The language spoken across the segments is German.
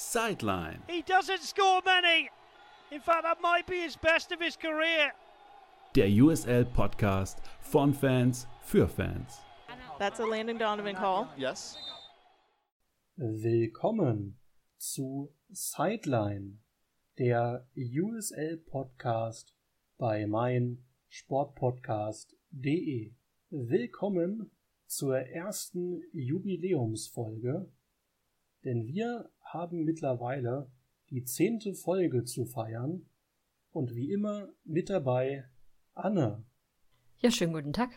Sideline. He doesn't score many. In fact, that might be his best of his career. Der USL Podcast von Fans für Fans. That's a Landon Donovan call. Yes. Willkommen zu Sideline, der USL Podcast bei mein Sportpodcast.de. Willkommen zur ersten Jubiläumsfolge, denn wir haben mittlerweile die zehnte Folge zu feiern und wie immer mit dabei Anne. Ja, schönen guten Tag.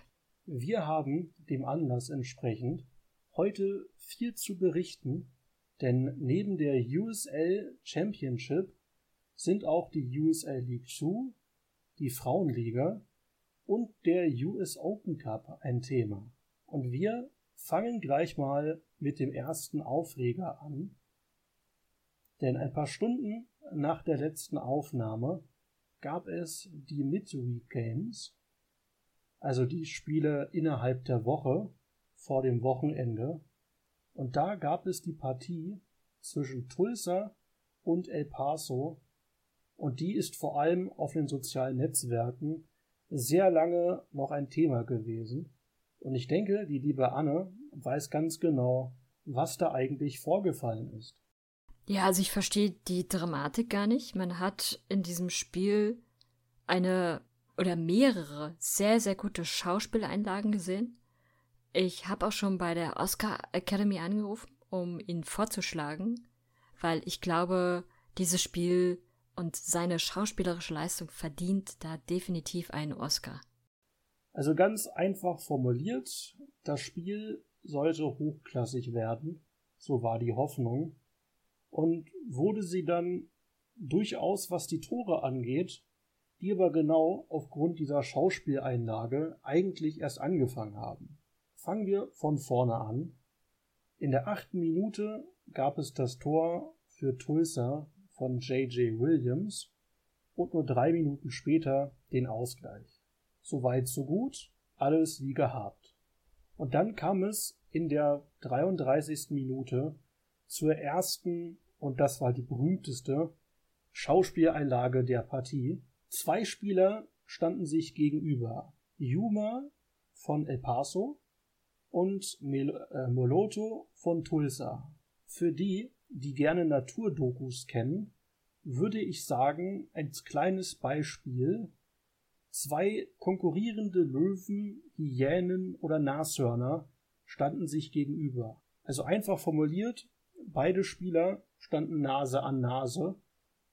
Wir haben dem Anlass entsprechend heute viel zu berichten, denn neben der USL Championship sind auch die USL League 2, die Frauenliga und der US Open Cup ein Thema. Und wir fangen gleich mal mit dem ersten Aufreger an. Denn ein paar Stunden nach der letzten Aufnahme gab es die Midweek Games, also die Spiele innerhalb der Woche vor dem Wochenende. Und da gab es die Partie zwischen Tulsa und El Paso. Und die ist vor allem auf den sozialen Netzwerken sehr lange noch ein Thema gewesen. Und ich denke, die liebe Anne weiß ganz genau, was da eigentlich vorgefallen ist. Ja, also ich verstehe die Dramatik gar nicht. Man hat in diesem Spiel eine oder mehrere sehr, sehr gute Schauspieleinlagen gesehen. Ich habe auch schon bei der Oscar Academy angerufen, um ihn vorzuschlagen, weil ich glaube, dieses Spiel und seine schauspielerische Leistung verdient da definitiv einen Oscar. Also ganz einfach formuliert, das Spiel sollte hochklassig werden, so war die Hoffnung, und wurde sie dann durchaus, was die Tore angeht, die aber genau aufgrund dieser Schauspieleinlage eigentlich erst angefangen haben. Fangen wir von vorne an. In der achten Minute gab es das Tor für Tulsa von J.J. Williams und nur drei Minuten später den Ausgleich. Soweit so gut, alles wie gehabt. Und dann kam es in der 33. Minute zur ersten, und das war die berühmteste, Schauspieleinlage der Partie. Zwei Spieler standen sich gegenüber. Yuma von El Paso und Mel äh, Moloto von Tulsa. Für die, die gerne Naturdokus kennen, würde ich sagen, ein kleines Beispiel. Zwei konkurrierende Löwen, Hyänen oder Nashörner standen sich gegenüber. Also einfach formuliert, beide Spieler standen Nase an Nase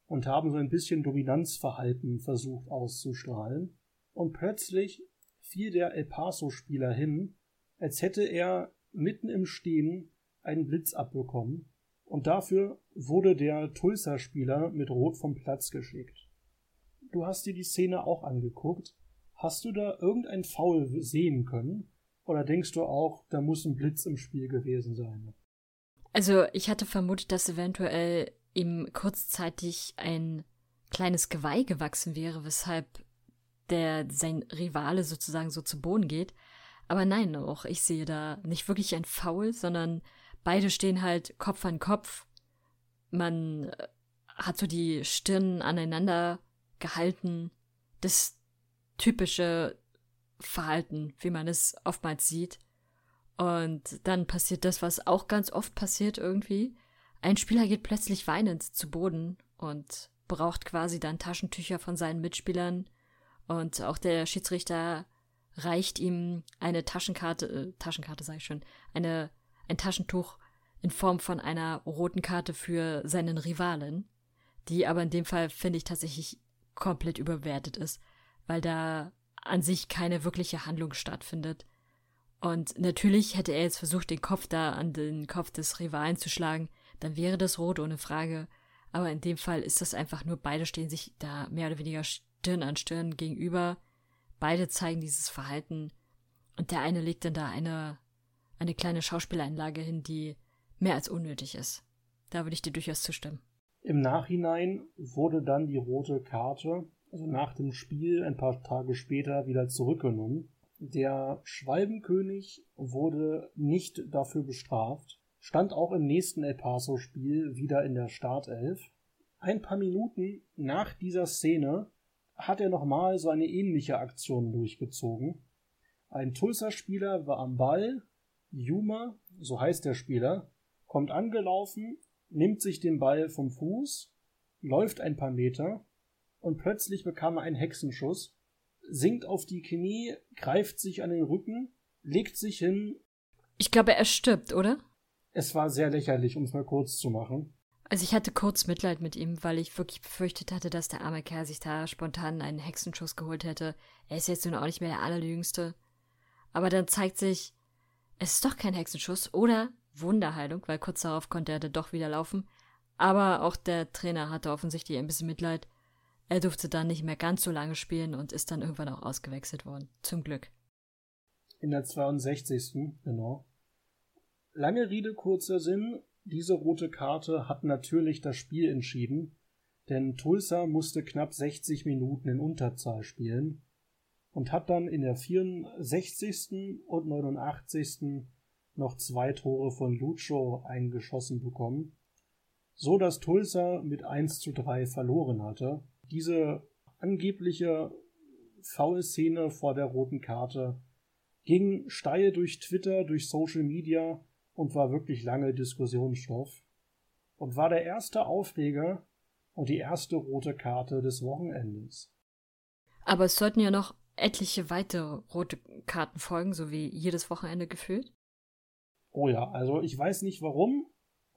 und haben so ein bisschen Dominanzverhalten versucht auszustrahlen. Und plötzlich fiel der El Paso-Spieler hin, als hätte er mitten im Stehen einen Blitz abbekommen. Und dafür wurde der Tulsa-Spieler mit Rot vom Platz geschickt. Du hast dir die Szene auch angeguckt. Hast du da irgendein Foul sehen können? Oder denkst du auch, da muss ein Blitz im Spiel gewesen sein? Also ich hatte vermutet, dass eventuell ihm kurzzeitig ein kleines Geweih gewachsen wäre, weshalb der sein Rivale sozusagen so zu Boden geht. Aber nein, auch ich sehe da nicht wirklich ein Foul, sondern beide stehen halt Kopf an Kopf. Man äh, hat so die Stirn aneinander gehalten. Das typische Verhalten, wie man es oftmals sieht. Und dann passiert das, was auch ganz oft passiert irgendwie. Ein Spieler geht plötzlich weinend zu Boden und braucht quasi dann Taschentücher von seinen Mitspielern. Und auch der Schiedsrichter reicht ihm eine Taschenkarte, äh, Taschenkarte sage ich schon, eine, ein Taschentuch in Form von einer roten Karte für seinen Rivalen, die aber in dem Fall finde ich tatsächlich komplett überwertet ist, weil da an sich keine wirkliche Handlung stattfindet. Und natürlich hätte er jetzt versucht, den Kopf da an den Kopf des Rivalen zu schlagen, dann wäre das rot ohne Frage. Aber in dem Fall ist das einfach nur, beide stehen sich da mehr oder weniger Stirn an Stirn gegenüber. Beide zeigen dieses Verhalten. Und der eine legt dann da eine, eine kleine Schauspieleinlage hin, die mehr als unnötig ist. Da würde ich dir durchaus zustimmen. Im Nachhinein wurde dann die rote Karte, also nach dem Spiel ein paar Tage später, wieder zurückgenommen. Der Schwalbenkönig wurde nicht dafür bestraft, stand auch im nächsten El Paso-Spiel wieder in der Startelf. Ein paar Minuten nach dieser Szene hat er nochmal so eine ähnliche Aktion durchgezogen. Ein Tulsa-Spieler war am Ball, Yuma, so heißt der Spieler, kommt angelaufen, nimmt sich den Ball vom Fuß, läuft ein paar Meter und plötzlich bekam er einen Hexenschuss, sinkt auf die Knie, greift sich an den Rücken, legt sich hin. Ich glaube, er stirbt, oder? Es war sehr lächerlich, um es mal kurz zu machen. Also ich hatte kurz Mitleid mit ihm, weil ich wirklich befürchtet hatte, dass der arme Kerl sich da spontan einen Hexenschuss geholt hätte. Er ist jetzt nun auch nicht mehr der Allerjüngste. Aber dann zeigt sich, es ist doch kein Hexenschuss oder Wunderheilung, weil kurz darauf konnte er dann doch wieder laufen. Aber auch der Trainer hatte offensichtlich ein bisschen Mitleid. Er durfte dann nicht mehr ganz so lange spielen und ist dann irgendwann auch ausgewechselt worden. Zum Glück. In der 62. genau. Lange Rede, kurzer Sinn. Diese rote Karte hat natürlich das Spiel entschieden, denn Tulsa musste knapp 60 Minuten in Unterzahl spielen und hat dann in der 64. und 89. noch zwei Tore von Lucho eingeschossen bekommen, so dass Tulsa mit 1 zu 3 verloren hatte. Diese angebliche Foul-Szene vor der roten Karte ging steil durch Twitter, durch Social Media und war wirklich lange Diskussionsstoff und war der erste Aufreger und die erste rote Karte des Wochenendes. Aber es sollten ja noch etliche weitere rote Karten folgen, so wie jedes Wochenende gefühlt? Oh ja, also ich weiß nicht warum.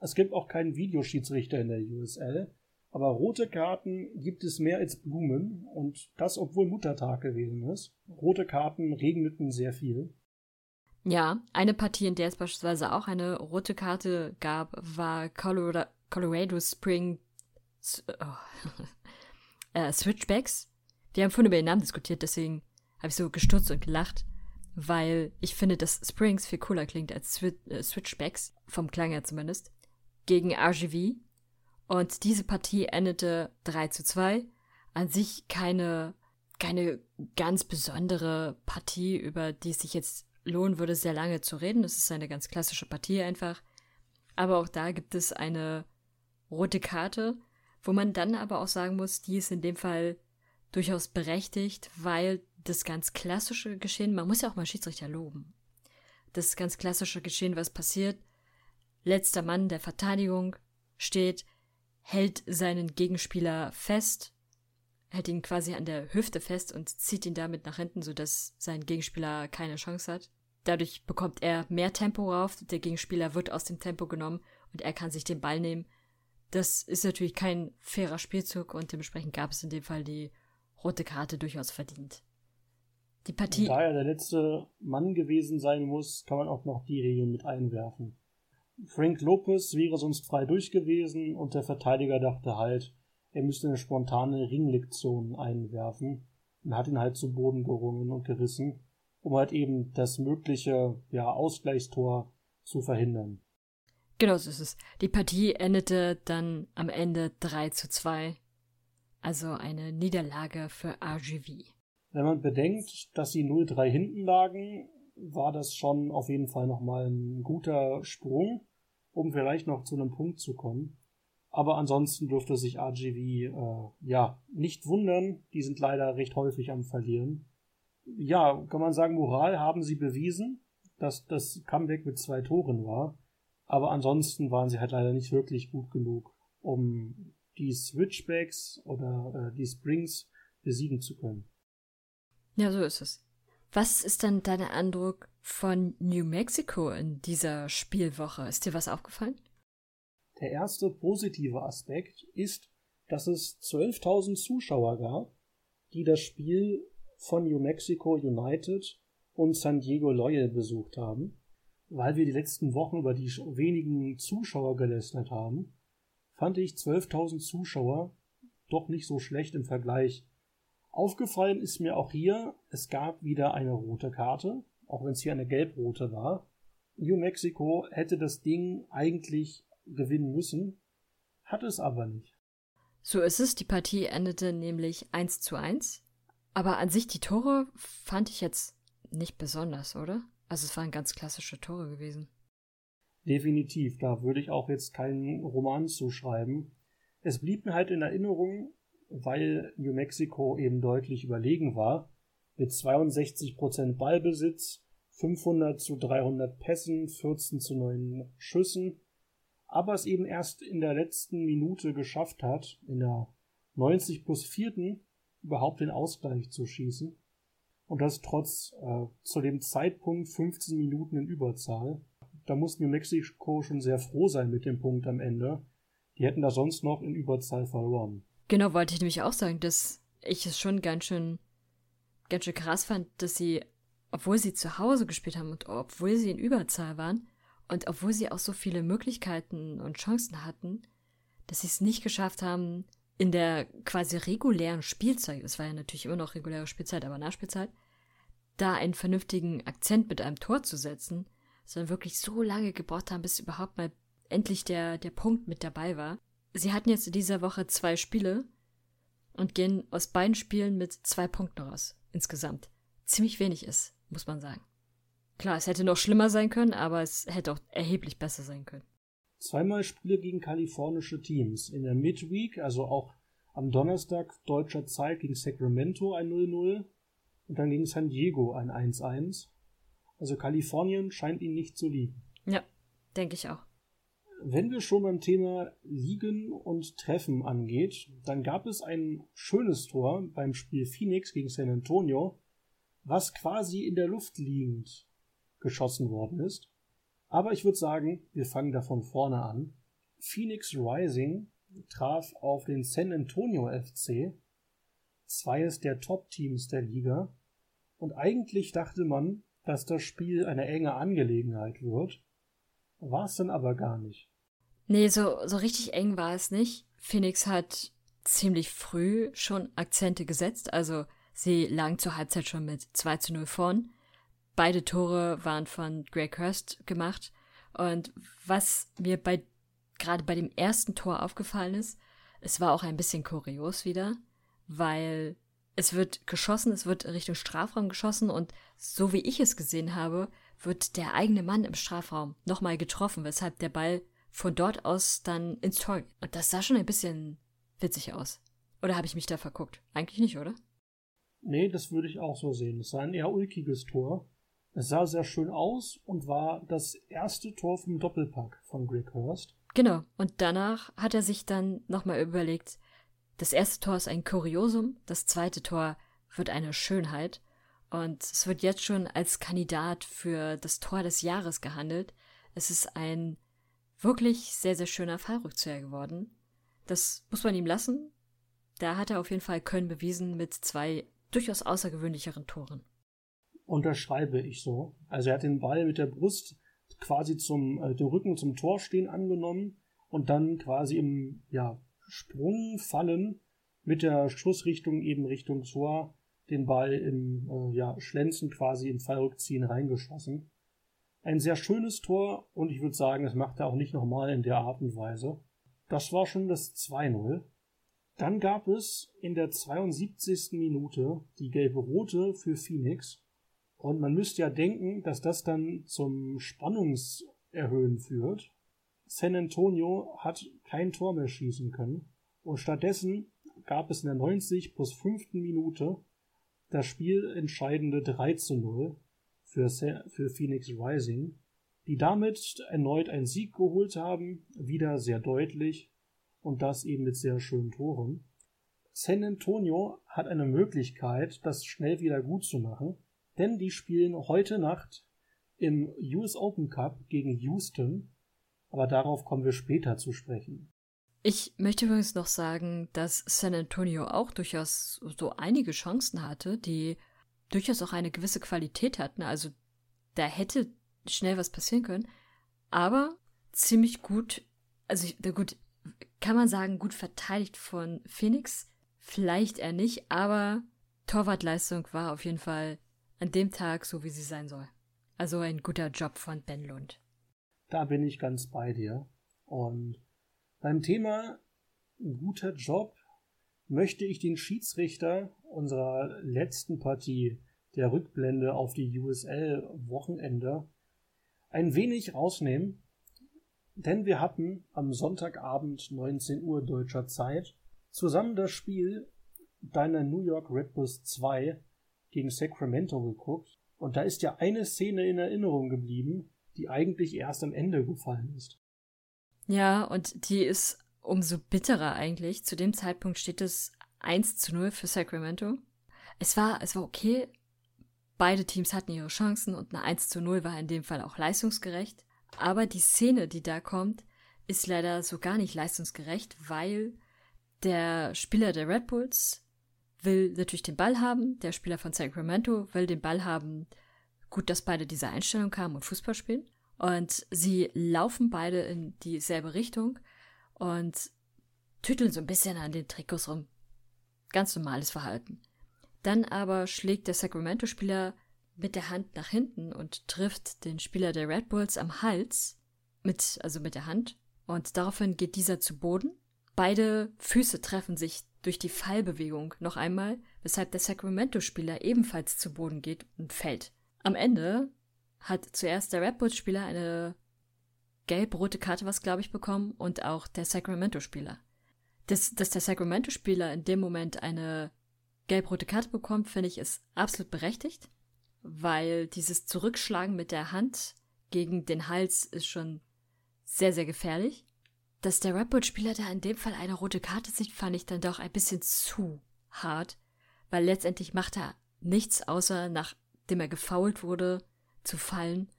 Es gibt auch keinen Videoschiedsrichter in der USL. Aber rote Karten gibt es mehr als Blumen und das, obwohl Muttertag gewesen ist. Rote Karten regneten sehr viel. Ja, eine Partie, in der es beispielsweise auch eine rote Karte gab, war Colorado, Colorado Spring oh, äh, Switchbacks. Wir haben vorhin über den Namen diskutiert, deswegen habe ich so gestutzt und gelacht, weil ich finde, dass Springs viel cooler klingt als Swi äh, Switchbacks, vom Klang her zumindest, gegen RGV. Und diese Partie endete 3 zu 2. An sich keine, keine ganz besondere Partie, über die es sich jetzt lohnen würde, sehr lange zu reden. Es ist eine ganz klassische Partie einfach. Aber auch da gibt es eine rote Karte, wo man dann aber auch sagen muss, die ist in dem Fall durchaus berechtigt, weil das ganz klassische Geschehen, man muss ja auch mal Schiedsrichter loben. Das ganz klassische Geschehen, was passiert, letzter Mann der Verteidigung steht, hält seinen Gegenspieler fest, hält ihn quasi an der Hüfte fest und zieht ihn damit nach hinten, sodass sein Gegenspieler keine Chance hat. Dadurch bekommt er mehr Tempo rauf, der Gegenspieler wird aus dem Tempo genommen und er kann sich den Ball nehmen. Das ist natürlich kein fairer Spielzug und dementsprechend gab es in dem Fall die rote Karte durchaus verdient. Die Partie. Da er der letzte Mann gewesen sein muss, kann man auch noch die Regeln mit einwerfen. Frank Lopez wäre sonst frei durch gewesen und der Verteidiger dachte halt, er müsste eine spontane Ringlektion einwerfen und hat ihn halt zu Boden gerungen und gerissen, um halt eben das mögliche ja, Ausgleichstor zu verhindern. Genau so ist es. Die Partie endete dann am Ende 3 zu 2 also eine Niederlage für RGV. Wenn man bedenkt, dass sie 0-3 hinten lagen, war das schon auf jeden Fall nochmal ein guter Sprung, um vielleicht noch zu einem Punkt zu kommen. Aber ansonsten dürfte sich RGV äh, ja nicht wundern. Die sind leider recht häufig am Verlieren. Ja, kann man sagen, Moral haben sie bewiesen, dass das Comeback mit zwei Toren war. Aber ansonsten waren sie halt leider nicht wirklich gut genug, um die Switchbacks oder äh, die Springs besiegen zu können. Ja, so ist es. Was ist dann dein Eindruck von New Mexico in dieser Spielwoche? Ist dir was aufgefallen? Der erste positive Aspekt ist, dass es 12.000 Zuschauer gab, die das Spiel von New Mexico United und San Diego Loyal besucht haben. Weil wir die letzten Wochen über die wenigen Zuschauer gelästert haben, fand ich 12.000 Zuschauer doch nicht so schlecht im Vergleich. Aufgefallen ist mir auch hier, es gab wieder eine rote Karte, auch wenn es hier eine gelb-rote war. New Mexico hätte das Ding eigentlich gewinnen müssen, hat es aber nicht. So ist es, die Partie endete nämlich 1 zu 1. Aber an sich die Tore fand ich jetzt nicht besonders, oder? Also es waren ganz klassische Tore gewesen. Definitiv, da würde ich auch jetzt keinen Roman zuschreiben. Es blieb mir halt in Erinnerung, weil New Mexico eben deutlich überlegen war, mit 62% Ballbesitz, 500 zu 300 Pässen, 14 zu 9 Schüssen, aber es eben erst in der letzten Minute geschafft hat, in der 90 plus 4. überhaupt den Ausgleich zu schießen. Und das trotz äh, zu dem Zeitpunkt 15 Minuten in Überzahl. Da muss New Mexico schon sehr froh sein mit dem Punkt am Ende. Die hätten da sonst noch in Überzahl verloren. Genau, wollte ich nämlich auch sagen, dass ich es schon ganz schön, ganz schön krass fand, dass sie, obwohl sie zu Hause gespielt haben und obwohl sie in Überzahl waren und obwohl sie auch so viele Möglichkeiten und Chancen hatten, dass sie es nicht geschafft haben, in der quasi regulären Spielzeit, es war ja natürlich immer noch reguläre Spielzeit, aber Nachspielzeit, da einen vernünftigen Akzent mit einem Tor zu setzen, sondern wirklich so lange gebraucht haben, bis überhaupt mal endlich der, der Punkt mit dabei war. Sie hatten jetzt in dieser Woche zwei Spiele und gehen aus beiden Spielen mit zwei Punkten raus. Insgesamt. Ziemlich wenig ist, muss man sagen. Klar, es hätte noch schlimmer sein können, aber es hätte auch erheblich besser sein können. Zweimal Spiele gegen kalifornische Teams. In der Midweek, also auch am Donnerstag deutscher Zeit gegen Sacramento ein 0-0 und dann gegen San Diego ein 1-1. Also Kalifornien scheint ihnen nicht zu liegen. Ja, denke ich auch. Wenn wir schon beim Thema Liegen und Treffen angeht, dann gab es ein schönes Tor beim Spiel Phoenix gegen San Antonio, was quasi in der Luft liegend geschossen worden ist. Aber ich würde sagen, wir fangen da von vorne an. Phoenix Rising traf auf den San Antonio FC, zweies der Top-Teams der Liga, und eigentlich dachte man, dass das Spiel eine enge Angelegenheit wird. War es dann aber gar nicht. Nee, so, so richtig eng war es nicht. Phoenix hat ziemlich früh schon Akzente gesetzt. Also sie lagen zur Halbzeit schon mit 2 zu 0 vorn. Beide Tore waren von Greg Hurst gemacht. Und was mir bei gerade bei dem ersten Tor aufgefallen ist, es war auch ein bisschen kurios wieder, weil es wird geschossen, es wird Richtung Strafraum geschossen und so wie ich es gesehen habe, wird der eigene Mann im Strafraum nochmal getroffen, weshalb der Ball von dort aus dann ins Tor. Und das sah schon ein bisschen witzig aus. Oder habe ich mich da verguckt? Eigentlich nicht, oder? Nee, das würde ich auch so sehen. Es war ein eher ulkiges Tor. Es sah sehr schön aus und war das erste Tor vom Doppelpack von Greg Hurst. Genau. Und danach hat er sich dann nochmal überlegt, das erste Tor ist ein Kuriosum, das zweite Tor wird eine Schönheit. Und es wird jetzt schon als Kandidat für das Tor des Jahres gehandelt. Es ist ein wirklich sehr, sehr schöner Fallrückzieher geworden. Das muss man ihm lassen. Da hat er auf jeden Fall Köln bewiesen mit zwei durchaus außergewöhnlicheren Toren. Unterschreibe ich so. Also er hat den Ball mit der Brust quasi zum äh, den Rücken zum Tor stehen angenommen und dann quasi im ja, Sprung fallen mit der Schussrichtung eben Richtung Tor den Ball im äh, ja, Schlenzen quasi im Fallrückziehen reingeschossen. Ein sehr schönes Tor und ich würde sagen, das macht er auch nicht nochmal in der Art und Weise. Das war schon das 2-0. Dann gab es in der 72. Minute die gelbe Rote für Phoenix. Und man müsste ja denken, dass das dann zum Spannungserhöhen führt. San Antonio hat kein Tor mehr schießen können. Und stattdessen gab es in der 90 plus 5. Minute das spielentscheidende 3 zu 0 für, für Phoenix Rising, die damit erneut einen Sieg geholt haben, wieder sehr deutlich und das eben mit sehr schönen Toren. San Antonio hat eine Möglichkeit, das schnell wieder gut zu machen, denn die spielen heute Nacht im US Open Cup gegen Houston, aber darauf kommen wir später zu sprechen. Ich möchte übrigens noch sagen, dass San Antonio auch durchaus so einige Chancen hatte, die durchaus auch eine gewisse Qualität hatten. Also da hätte schnell was passieren können. Aber ziemlich gut, also gut, kann man sagen, gut verteidigt von Phoenix. Vielleicht eher nicht, aber Torwartleistung war auf jeden Fall an dem Tag so, wie sie sein soll. Also ein guter Job von Ben Lund. Da bin ich ganz bei dir. Und beim Thema guter Job möchte ich den Schiedsrichter unserer letzten Partie der Rückblende auf die USL-Wochenende ein wenig rausnehmen, Denn wir hatten am Sonntagabend 19 Uhr deutscher Zeit zusammen das Spiel deiner New York Red Bulls 2 gegen Sacramento geguckt. Und da ist ja eine Szene in Erinnerung geblieben, die eigentlich erst am Ende gefallen ist. Ja, und die ist umso bitterer eigentlich. Zu dem Zeitpunkt steht es 1 zu 0 für Sacramento. Es war, es war okay. Beide Teams hatten ihre Chancen und eine 1 zu 0 war in dem Fall auch leistungsgerecht. Aber die Szene, die da kommt, ist leider so gar nicht leistungsgerecht, weil der Spieler der Red Bulls will natürlich den Ball haben, der Spieler von Sacramento will den Ball haben. Gut, dass beide diese Einstellung haben und Fußball spielen. Und sie laufen beide in dieselbe Richtung und tütteln so ein bisschen an den Trikots rum. Ganz normales Verhalten. Dann aber schlägt der Sacramento-Spieler mit der Hand nach hinten und trifft den Spieler der Red Bulls am Hals, mit, also mit der Hand, und daraufhin geht dieser zu Boden. Beide Füße treffen sich durch die Fallbewegung noch einmal, weshalb der Sacramento-Spieler ebenfalls zu Boden geht und fällt. Am Ende hat zuerst der Red Bulls-Spieler eine gelb-rote Karte, was glaube ich, bekommen und auch der Sacramento-Spieler. Dass, dass der Sacramento-Spieler in dem Moment eine gelb-rote Karte bekommt, finde ich, ist absolut berechtigt, weil dieses Zurückschlagen mit der Hand gegen den Hals ist schon sehr, sehr gefährlich. Dass der Red Bull-Spieler da in dem Fall eine rote Karte sieht, fand ich dann doch ein bisschen zu hart, weil letztendlich macht er nichts, außer nachdem er gefoult wurde, zu fallen.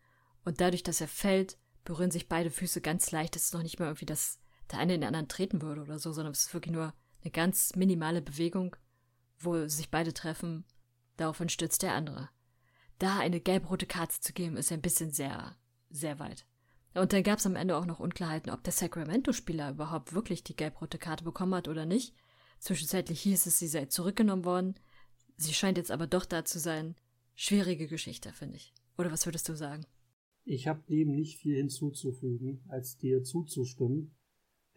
Und dadurch, dass er fällt, berühren sich beide Füße ganz leicht. Es ist noch nicht mal irgendwie, dass der eine in den anderen treten würde oder so, sondern es ist wirklich nur eine ganz minimale Bewegung, wo sich beide treffen. Daraufhin stürzt der andere. Da eine gelb-rote Karte zu geben, ist ein bisschen sehr, sehr weit. Und dann gab es am Ende auch noch Unklarheiten, ob der Sacramento-Spieler überhaupt wirklich die gelb-rote Karte bekommen hat oder nicht. Zwischenzeitlich hieß es, sie sei zurückgenommen worden. Sie scheint jetzt aber doch da zu sein. Schwierige Geschichte, finde ich. Oder was würdest du sagen? Ich habe dem nicht viel hinzuzufügen, als dir zuzustimmen,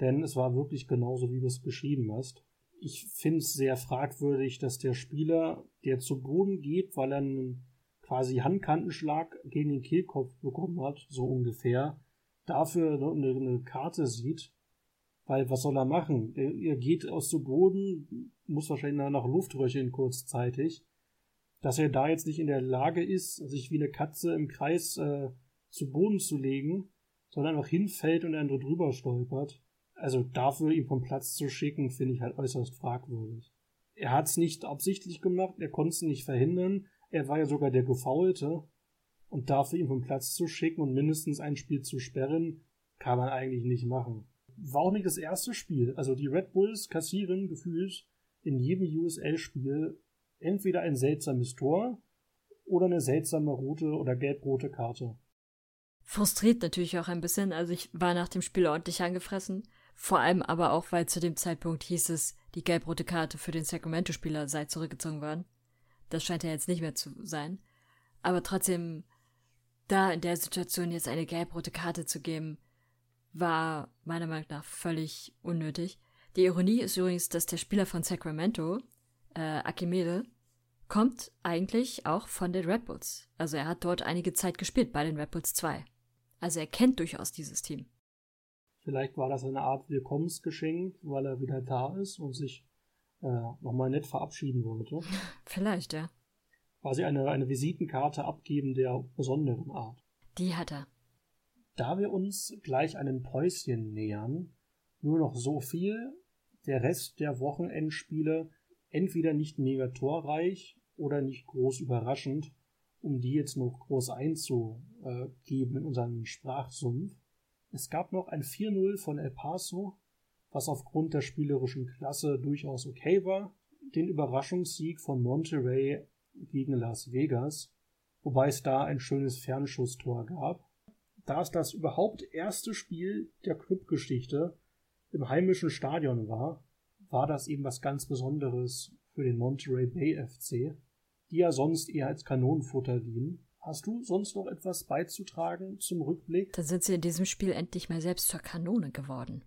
denn es war wirklich genauso, wie du es beschrieben hast. Ich finde es sehr fragwürdig, dass der Spieler, der zu Boden geht, weil er einen quasi Handkantenschlag gegen den Kehlkopf bekommen hat, so ungefähr, dafür eine, eine Karte sieht, weil was soll er machen? Er, geht aus dem Boden, muss wahrscheinlich nach Luft röcheln kurzzeitig. Dass er da jetzt nicht in der Lage ist, sich wie eine Katze im Kreis äh, zu Boden zu legen, sondern einfach hinfällt und er drüber stolpert. Also dafür ihn vom Platz zu schicken, finde ich halt äußerst fragwürdig. Er hat es nicht absichtlich gemacht, er konnte es nicht verhindern, er war ja sogar der Gefaulte. Und dafür ihn vom Platz zu schicken und mindestens ein Spiel zu sperren, kann man eigentlich nicht machen. War auch nicht das erste Spiel. Also die Red Bulls kassieren gefühlt in jedem USL-Spiel entweder ein seltsames Tor oder eine seltsame rote oder gelb-rote Karte frustriert natürlich auch ein bisschen. Also ich war nach dem Spiel ordentlich angefressen. Vor allem aber auch, weil zu dem Zeitpunkt hieß es, die gelb-rote Karte für den Sacramento-Spieler sei zurückgezogen worden. Das scheint ja jetzt nicht mehr zu sein. Aber trotzdem, da in der Situation jetzt eine gelb-rote Karte zu geben, war meiner Meinung nach völlig unnötig. Die Ironie ist übrigens, dass der Spieler von Sacramento, äh, Akimele, kommt eigentlich auch von den Red Bulls. Also er hat dort einige Zeit gespielt bei den Red Bulls 2. Also er kennt durchaus dieses Team. Vielleicht war das eine Art Willkommensgeschenk, weil er wieder da ist und sich äh, nochmal nett verabschieden wollte. Vielleicht, ja. Quasi eine, eine Visitenkarte abgeben der besonderen Art. Die hat er. Da wir uns gleich einem Päuschen nähern, nur noch so viel. Der Rest der Wochenendspiele entweder nicht mega torreich oder nicht groß überraschend um die jetzt noch groß einzugeben in unseren Sprachsumpf. Es gab noch ein 4-0 von El Paso, was aufgrund der spielerischen Klasse durchaus okay war. Den Überraschungssieg von Monterey gegen Las Vegas, wobei es da ein schönes Fernschusstor gab. Da es das überhaupt erste Spiel der Clubgeschichte im heimischen Stadion war, war das eben was ganz Besonderes für den Monterey Bay FC die ja sonst eher als Kanonenfutter dienen. Hast du sonst noch etwas beizutragen zum Rückblick? Dann sind sie in diesem Spiel endlich mal selbst zur Kanone geworden.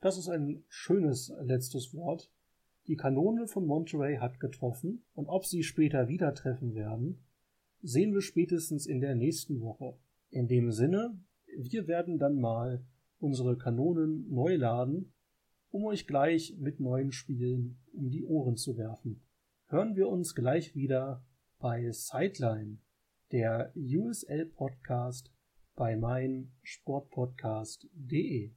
Das ist ein schönes letztes Wort. Die Kanone von Monterey hat getroffen und ob sie später wieder treffen werden, sehen wir spätestens in der nächsten Woche. In dem Sinne, wir werden dann mal unsere Kanonen neu laden, um euch gleich mit neuen Spielen um die Ohren zu werfen. Hören wir uns gleich wieder bei Sideline, der USL Podcast bei meinsportpodcast.de.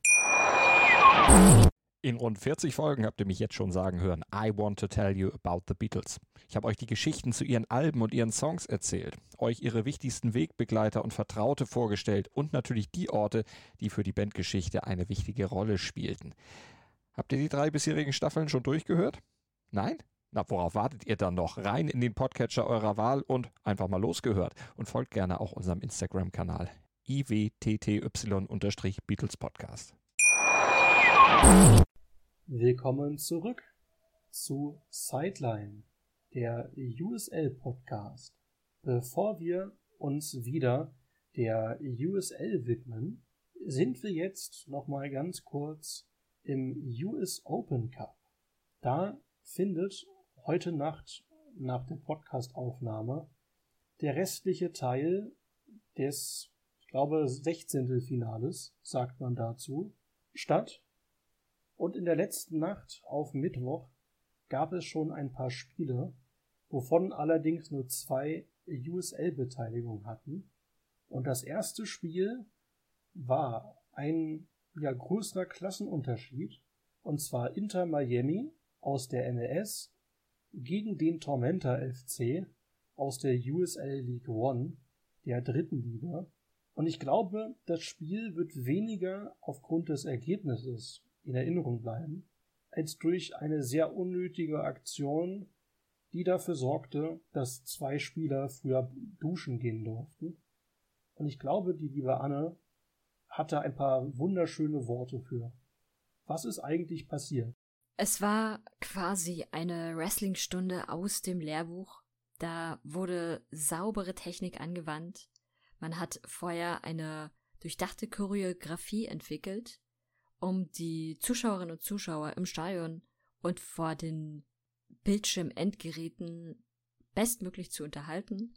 In rund 40 Folgen habt ihr mich jetzt schon sagen hören, I want to tell you about the Beatles. Ich habe euch die Geschichten zu ihren Alben und ihren Songs erzählt, euch ihre wichtigsten Wegbegleiter und Vertraute vorgestellt und natürlich die Orte, die für die Bandgeschichte eine wichtige Rolle spielten. Habt ihr die drei bisherigen Staffeln schon durchgehört? Nein? Na, worauf wartet ihr dann noch? Rein in den Podcatcher eurer Wahl und einfach mal losgehört. Und folgt gerne auch unserem Instagram-Kanal iwtty-Beatles Podcast. Willkommen zurück zu Sideline, der USL Podcast. Bevor wir uns wieder der USL widmen, sind wir jetzt nochmal ganz kurz im US Open Cup. Da findet heute Nacht nach der Podcastaufnahme der restliche Teil des, ich glaube, 16. Finales, sagt man dazu, statt. Und in der letzten Nacht auf Mittwoch gab es schon ein paar Spiele, wovon allerdings nur zwei USL-Beteiligung hatten. Und das erste Spiel war ein ja, größerer Klassenunterschied, und zwar Inter Miami aus der MLS gegen den Tormenta FC aus der USL League One, der dritten Liga. Und ich glaube, das Spiel wird weniger aufgrund des Ergebnisses in Erinnerung bleiben, als durch eine sehr unnötige Aktion, die dafür sorgte, dass zwei Spieler früher duschen gehen durften. Und ich glaube, die liebe Anne hatte ein paar wunderschöne Worte für. Was ist eigentlich passiert? Es war quasi eine Wrestlingstunde aus dem Lehrbuch. Da wurde saubere Technik angewandt. Man hat vorher eine durchdachte Choreografie entwickelt, um die Zuschauerinnen und Zuschauer im Stadion und vor den Bildschirmendgeräten bestmöglich zu unterhalten.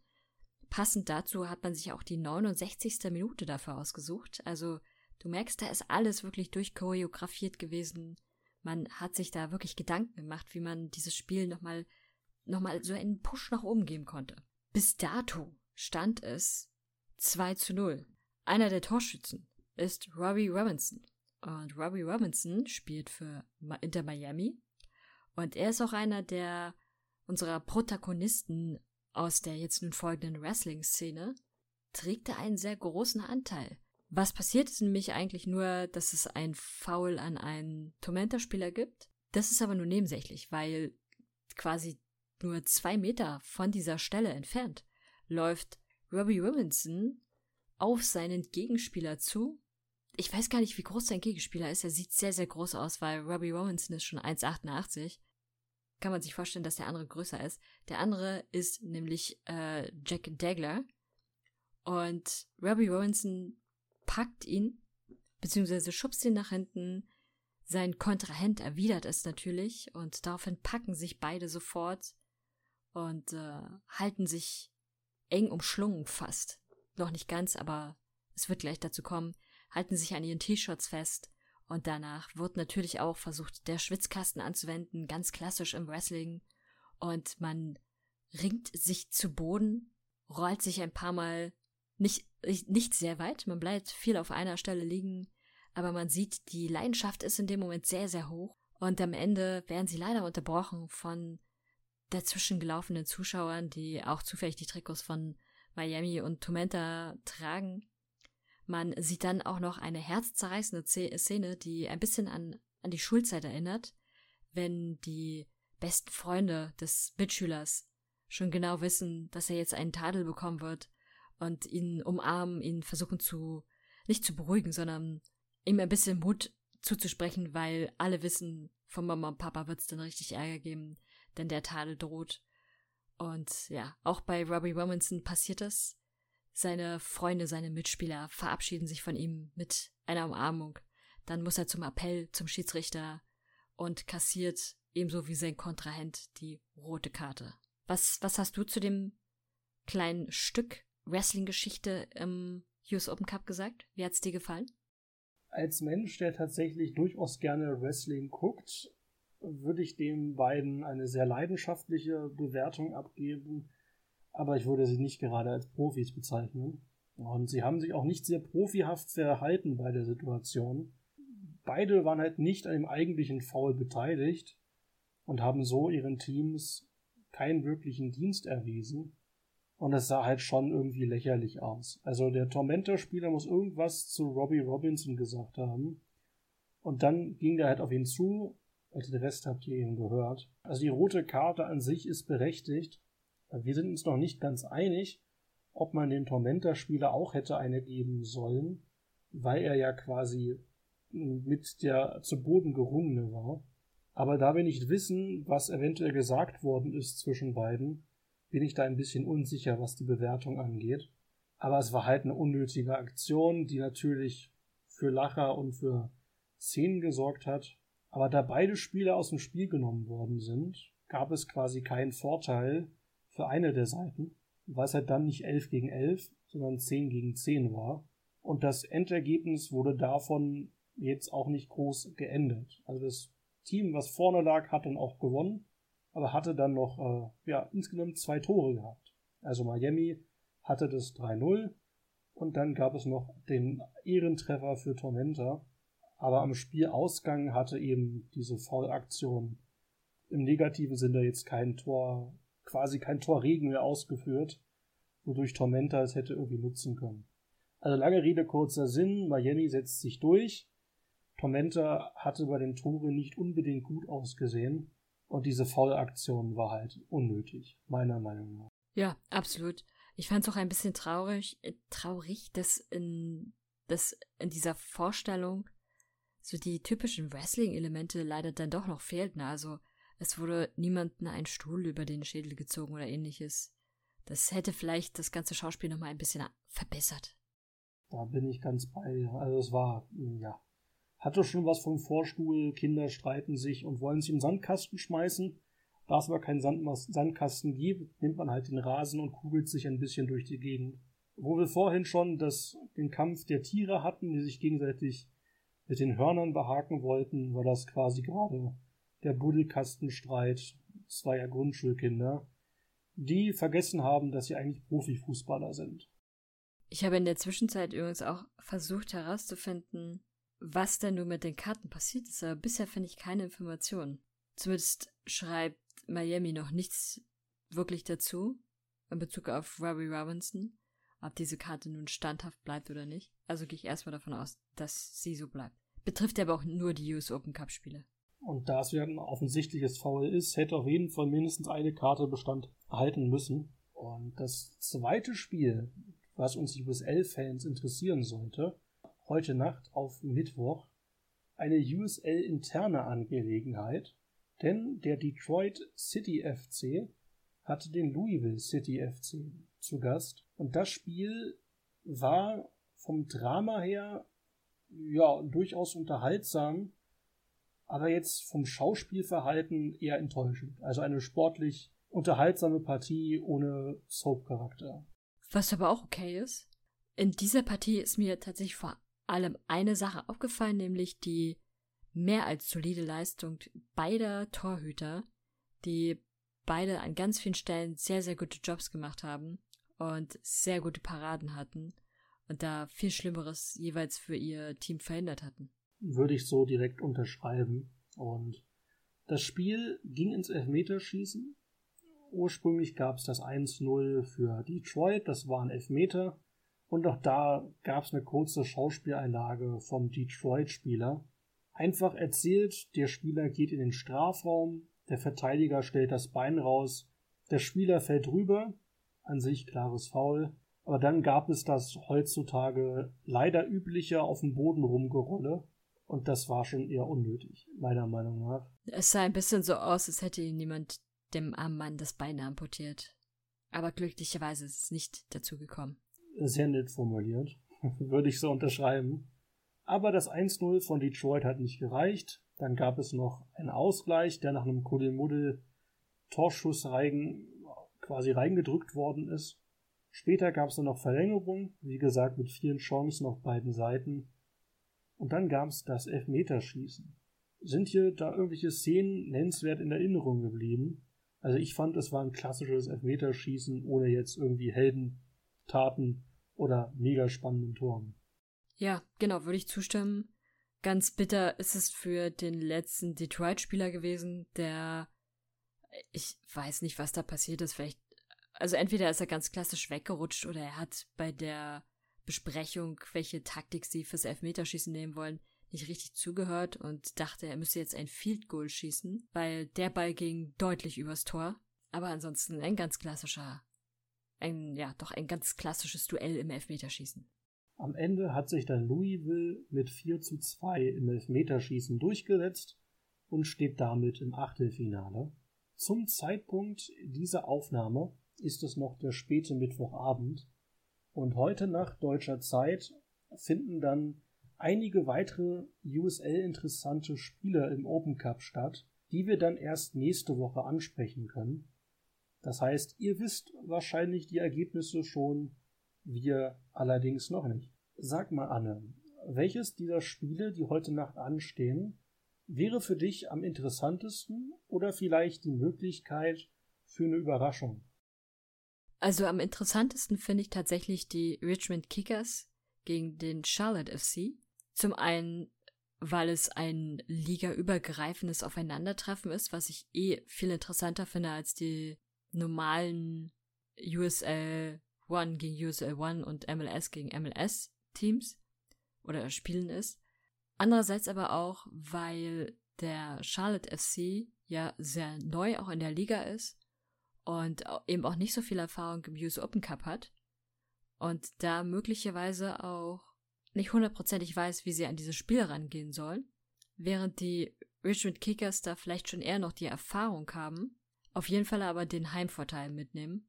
Passend dazu hat man sich auch die 69. Minute dafür ausgesucht. Also du merkst, da ist alles wirklich durchchoreografiert gewesen man hat sich da wirklich Gedanken gemacht, wie man dieses Spiel nochmal noch mal so einen Push nach oben geben konnte. Bis dato stand es 2 zu 0. Einer der Torschützen ist Robbie Robinson. Und Robbie Robinson spielt für Inter Miami. Und er ist auch einer der unserer Protagonisten aus der jetzt nun folgenden Wrestling-Szene. Trägt er einen sehr großen Anteil. Was passiert ist nämlich eigentlich nur, dass es ein Foul an einen Tormenta-Spieler gibt. Das ist aber nur nebensächlich, weil quasi nur zwei Meter von dieser Stelle entfernt läuft Robbie Robinson auf seinen Gegenspieler zu. Ich weiß gar nicht, wie groß sein Gegenspieler ist. Er sieht sehr, sehr groß aus, weil Robbie Robinson ist schon 1,88. Kann man sich vorstellen, dass der andere größer ist. Der andere ist nämlich äh, Jack Dagler. Und Robbie Robinson packt ihn, beziehungsweise schubst ihn nach hinten. Sein Kontrahent erwidert es natürlich und daraufhin packen sich beide sofort und äh, halten sich eng umschlungen fast. Noch nicht ganz, aber es wird gleich dazu kommen, halten sich an ihren T-Shirts fest und danach wird natürlich auch versucht, der Schwitzkasten anzuwenden, ganz klassisch im Wrestling und man ringt sich zu Boden, rollt sich ein paar Mal nicht, nicht sehr weit, man bleibt viel auf einer Stelle liegen, aber man sieht, die Leidenschaft ist in dem Moment sehr, sehr hoch. Und am Ende werden sie leider unterbrochen von dazwischen gelaufenen Zuschauern, die auch zufällig die Trikots von Miami und Tormenta tragen. Man sieht dann auch noch eine herzzerreißende Szene, die ein bisschen an, an die Schulzeit erinnert, wenn die besten Freunde des Mitschülers schon genau wissen, dass er jetzt einen Tadel bekommen wird und ihn umarmen, ihn versuchen zu, nicht zu beruhigen, sondern ihm ein bisschen Mut zuzusprechen, weil alle wissen, von Mama und Papa wird es dann richtig Ärger geben, denn der Tadel droht. Und ja, auch bei Robbie Robinson passiert das. Seine Freunde, seine Mitspieler verabschieden sich von ihm mit einer Umarmung. Dann muss er zum Appell zum Schiedsrichter und kassiert ebenso wie sein Kontrahent die rote Karte. Was, was hast du zu dem kleinen Stück Wrestling-Geschichte im US Open Cup gesagt? Wie hat's dir gefallen? als Mensch, der tatsächlich durchaus gerne Wrestling guckt, würde ich den beiden eine sehr leidenschaftliche Bewertung abgeben, aber ich würde sie nicht gerade als Profis bezeichnen. Und sie haben sich auch nicht sehr profihaft verhalten bei der Situation. Beide waren halt nicht an dem eigentlichen Foul beteiligt und haben so ihren Teams keinen wirklichen Dienst erwiesen. Und es sah halt schon irgendwie lächerlich aus. Also der Tormentor-Spieler muss irgendwas zu Robbie Robinson gesagt haben. Und dann ging der halt auf ihn zu. Also den Rest habt ihr eben gehört. Also die rote Karte an sich ist berechtigt. Wir sind uns noch nicht ganz einig, ob man den Tormentor-Spieler auch hätte eine geben sollen, weil er ja quasi mit der zu Boden gerungene war. Aber da wir nicht wissen, was eventuell gesagt worden ist zwischen beiden, bin ich da ein bisschen unsicher, was die Bewertung angeht. Aber es war halt eine unnötige Aktion, die natürlich für Lacher und für Szenen gesorgt hat. Aber da beide Spieler aus dem Spiel genommen worden sind, gab es quasi keinen Vorteil für eine der Seiten, weil es halt dann nicht 11 gegen 11, sondern 10 gegen 10 war. Und das Endergebnis wurde davon jetzt auch nicht groß geändert. Also das Team, was vorne lag, hat dann auch gewonnen aber hatte dann noch äh, ja, insgesamt zwei Tore gehabt. Also Miami hatte das 3-0 und dann gab es noch den Ehrentreffer für Tormenta. Aber am Spielausgang hatte eben diese Foul-Aktion im negativen Sinne jetzt kein Tor, quasi kein Torregen mehr ausgeführt, wodurch Tormenta es hätte irgendwie nutzen können. Also lange Rede, kurzer Sinn, Miami setzt sich durch. Tormenta hatte bei den Toren nicht unbedingt gut ausgesehen. Und diese Foul-Aktion war halt unnötig, meiner Meinung nach. Ja, absolut. Ich fand es auch ein bisschen traurig, äh, traurig, dass in, dass in dieser Vorstellung so die typischen Wrestling-Elemente leider dann doch noch fehlten. Also es wurde niemandem ein Stuhl über den Schädel gezogen oder ähnliches. Das hätte vielleicht das ganze Schauspiel nochmal ein bisschen verbessert. Da bin ich ganz bei dir. Also es war, ja, hatte schon was vom Vorstuhl, Kinder streiten sich und wollen sich im Sandkasten schmeißen. Da es aber keinen Sandkasten gibt, nimmt man halt den Rasen und kugelt sich ein bisschen durch die Gegend. Wo wir vorhin schon das, den Kampf der Tiere hatten, die sich gegenseitig mit den Hörnern behaken wollten, war das quasi gerade der Buddelkastenstreit zweier Grundschulkinder, die vergessen haben, dass sie eigentlich Profifußballer sind. Ich habe in der Zwischenzeit übrigens auch versucht herauszufinden, was denn nur mit den Karten passiert ist, aber bisher finde ich keine Informationen. Zumindest schreibt Miami noch nichts wirklich dazu in Bezug auf Robbie Robinson, ob diese Karte nun standhaft bleibt oder nicht. Also gehe ich erstmal davon aus, dass sie so bleibt. Betrifft aber auch nur die US Open Cup Spiele. Und da es ja ein offensichtliches Foul ist, hätte auf jeden Fall mindestens eine Karte Bestand erhalten müssen. Und das zweite Spiel, was uns die USL-Fans interessieren sollte, heute Nacht auf Mittwoch eine USL-interne Angelegenheit, denn der Detroit City FC hatte den Louisville City FC zu Gast und das Spiel war vom Drama her ja durchaus unterhaltsam, aber jetzt vom Schauspielverhalten eher enttäuschend. Also eine sportlich unterhaltsame Partie ohne Soap-Charakter. Was aber auch okay ist. In dieser Partie ist mir tatsächlich vor allem eine Sache aufgefallen, nämlich die mehr als solide Leistung beider Torhüter, die beide an ganz vielen Stellen sehr, sehr gute Jobs gemacht haben und sehr gute Paraden hatten und da viel Schlimmeres jeweils für ihr Team verhindert hatten. Würde ich so direkt unterschreiben. Und das Spiel ging ins Elfmeterschießen. Ursprünglich gab es das 1-0 für Detroit, das war ein Elfmeter. Und auch da gab es eine kurze Schauspieleinlage vom Detroit-Spieler. Einfach erzählt, der Spieler geht in den Strafraum, der Verteidiger stellt das Bein raus, der Spieler fällt rüber, an sich klares Foul, aber dann gab es das heutzutage leider übliche auf dem Boden rumgerolle und das war schon eher unnötig, meiner Meinung nach. Es sah ein bisschen so aus, als hätte jemand dem armen Mann das Bein amputiert. Aber glücklicherweise ist es nicht dazu gekommen sehr nett formuliert. Würde ich so unterschreiben. Aber das 1-0 von Detroit hat nicht gereicht. Dann gab es noch einen Ausgleich, der nach einem Kuddelmuddel Torschuss reigen, quasi reingedrückt worden ist. Später gab es dann noch Verlängerung, wie gesagt, mit vielen Chancen auf beiden Seiten. Und dann gab es das Elfmeterschießen. Sind hier da irgendwelche Szenen nennenswert in Erinnerung geblieben? Also ich fand, es war ein klassisches Elfmeterschießen ohne jetzt irgendwie Heldentaten oder mega spannenden Toren. Ja, genau, würde ich zustimmen. Ganz bitter ist es für den letzten Detroit-Spieler gewesen, der ich weiß nicht, was da passiert ist. Vielleicht, also entweder ist er ganz klassisch weggerutscht oder er hat bei der Besprechung, welche Taktik sie fürs Elfmeterschießen nehmen wollen, nicht richtig zugehört und dachte, er müsse jetzt ein Field Goal schießen, weil der Ball ging deutlich übers Tor. Aber ansonsten ein ganz klassischer, ein, ja, doch ein ganz klassisches Duell im Elfmeterschießen. Am Ende hat sich dann Louisville mit 4 zu 2 im Elfmeterschießen durchgesetzt und steht damit im Achtelfinale. Zum Zeitpunkt dieser Aufnahme ist es noch der späte Mittwochabend und heute nach deutscher Zeit finden dann einige weitere USL interessante Spiele im Open Cup statt, die wir dann erst nächste Woche ansprechen können. Das heißt, ihr wisst wahrscheinlich die Ergebnisse schon, wir allerdings noch nicht. Sag mal, Anne, welches dieser Spiele, die heute Nacht anstehen, wäre für dich am interessantesten oder vielleicht die Möglichkeit für eine Überraschung? Also am interessantesten finde ich tatsächlich die Richmond Kickers gegen den Charlotte FC. Zum einen, weil es ein ligaübergreifendes Aufeinandertreffen ist, was ich eh viel interessanter finde als die normalen USL One gegen USL One und MLS gegen MLS Teams oder Spielen ist. Andererseits aber auch, weil der Charlotte FC ja sehr neu auch in der Liga ist und eben auch nicht so viel Erfahrung im US Open Cup hat und da möglicherweise auch nicht hundertprozentig weiß, wie sie an dieses Spiel rangehen sollen, während die Richmond Kickers da vielleicht schon eher noch die Erfahrung haben, auf jeden Fall aber den Heimvorteil mitnehmen.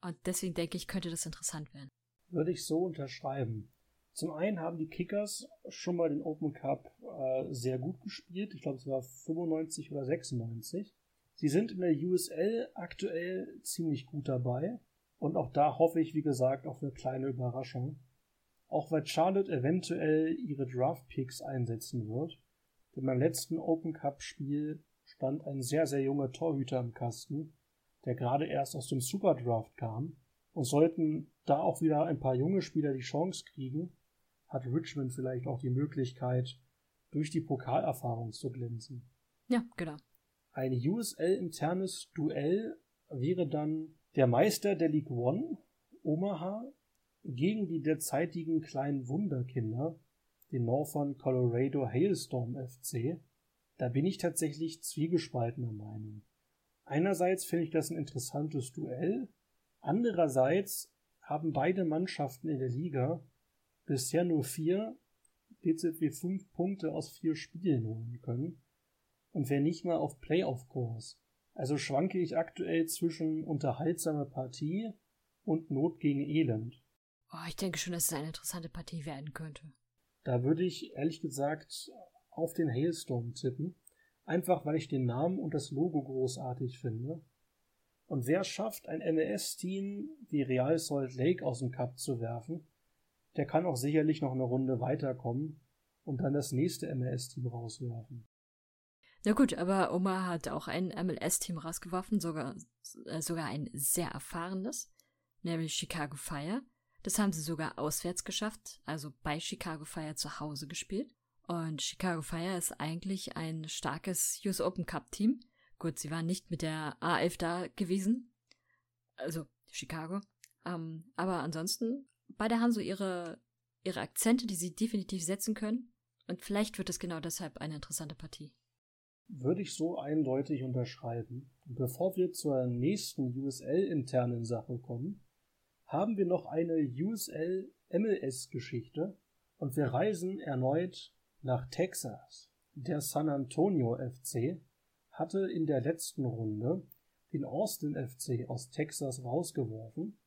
Und deswegen denke ich, könnte das interessant werden. Würde ich so unterschreiben. Zum einen haben die Kickers schon mal den Open Cup äh, sehr gut gespielt. Ich glaube, es war 95 oder 96. Sie sind in der USL aktuell ziemlich gut dabei. Und auch da hoffe ich, wie gesagt, auf eine kleine Überraschung. Auch weil Charlotte eventuell ihre Draft Picks einsetzen wird. Denn beim letzten Open Cup Spiel stand ein sehr, sehr junger Torhüter im Kasten, der gerade erst aus dem Super Draft kam. Und sollten da auch wieder ein paar junge Spieler die Chance kriegen, hat Richmond vielleicht auch die Möglichkeit, durch die Pokalerfahrung zu glänzen. Ja, genau. Ein USL-internes Duell wäre dann der Meister der League One, Omaha, gegen die derzeitigen kleinen Wunderkinder, den Northern Colorado Hailstorm FC. Da bin ich tatsächlich zwiegespaltener Meinung. Einerseits finde ich das ein interessantes Duell, andererseits haben beide Mannschaften in der Liga bisher nur vier BZW 5 Punkte aus vier Spielen holen können und wer nicht mal auf Playoff-Kurs. Also schwanke ich aktuell zwischen unterhaltsamer Partie und Not gegen Elend. Oh, ich denke schon, dass es eine interessante Partie werden könnte. Da würde ich ehrlich gesagt auf den Hailstorm tippen. Einfach weil ich den Namen und das Logo großartig finde. Und wer schafft, ein MLS-Team wie Real Salt Lake aus dem Cup zu werfen, der kann auch sicherlich noch eine Runde weiterkommen und dann das nächste MLS-Team rauswerfen. Na gut, aber Oma hat auch ein MLS-Team rausgeworfen, sogar, äh, sogar ein sehr erfahrenes, nämlich Chicago Fire. Das haben sie sogar auswärts geschafft, also bei Chicago Fire zu Hause gespielt. Und Chicago Fire ist eigentlich ein starkes US Open Cup Team. Gut, sie waren nicht mit der A11 da gewesen, also Chicago. Ähm, aber ansonsten, beide haben so ihre, ihre Akzente, die sie definitiv setzen können. Und vielleicht wird es genau deshalb eine interessante Partie würde ich so eindeutig unterschreiben. Bevor wir zur nächsten USL-internen Sache kommen, haben wir noch eine USL-MLS-Geschichte und wir reisen erneut nach Texas. Der San Antonio FC hatte in der letzten Runde den Austin FC aus Texas rausgeworfen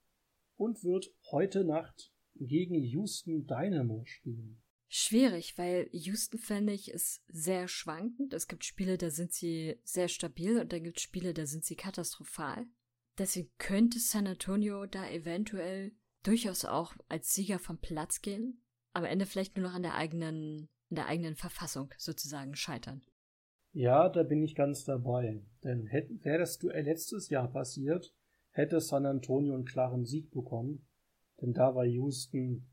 und wird heute Nacht gegen Houston Dynamo spielen. Schwierig, weil Houston, fände ich, ist sehr schwankend. Es gibt Spiele, da sind sie sehr stabil und dann gibt es Spiele, da sind sie katastrophal. Deswegen könnte San Antonio da eventuell durchaus auch als Sieger vom Platz gehen. Am Ende vielleicht nur noch an der eigenen in der eigenen Verfassung sozusagen scheitern. Ja, da bin ich ganz dabei. Denn wäre das Duell letztes Jahr passiert, hätte San Antonio einen klaren Sieg bekommen. Denn da war Houston,